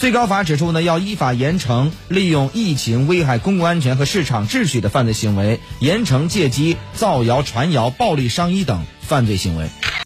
最高法指出呢要依法严惩利用疫情危害公共安全和市场秩序的犯罪行为严惩借机造谣传谣暴力伤医等犯罪行为。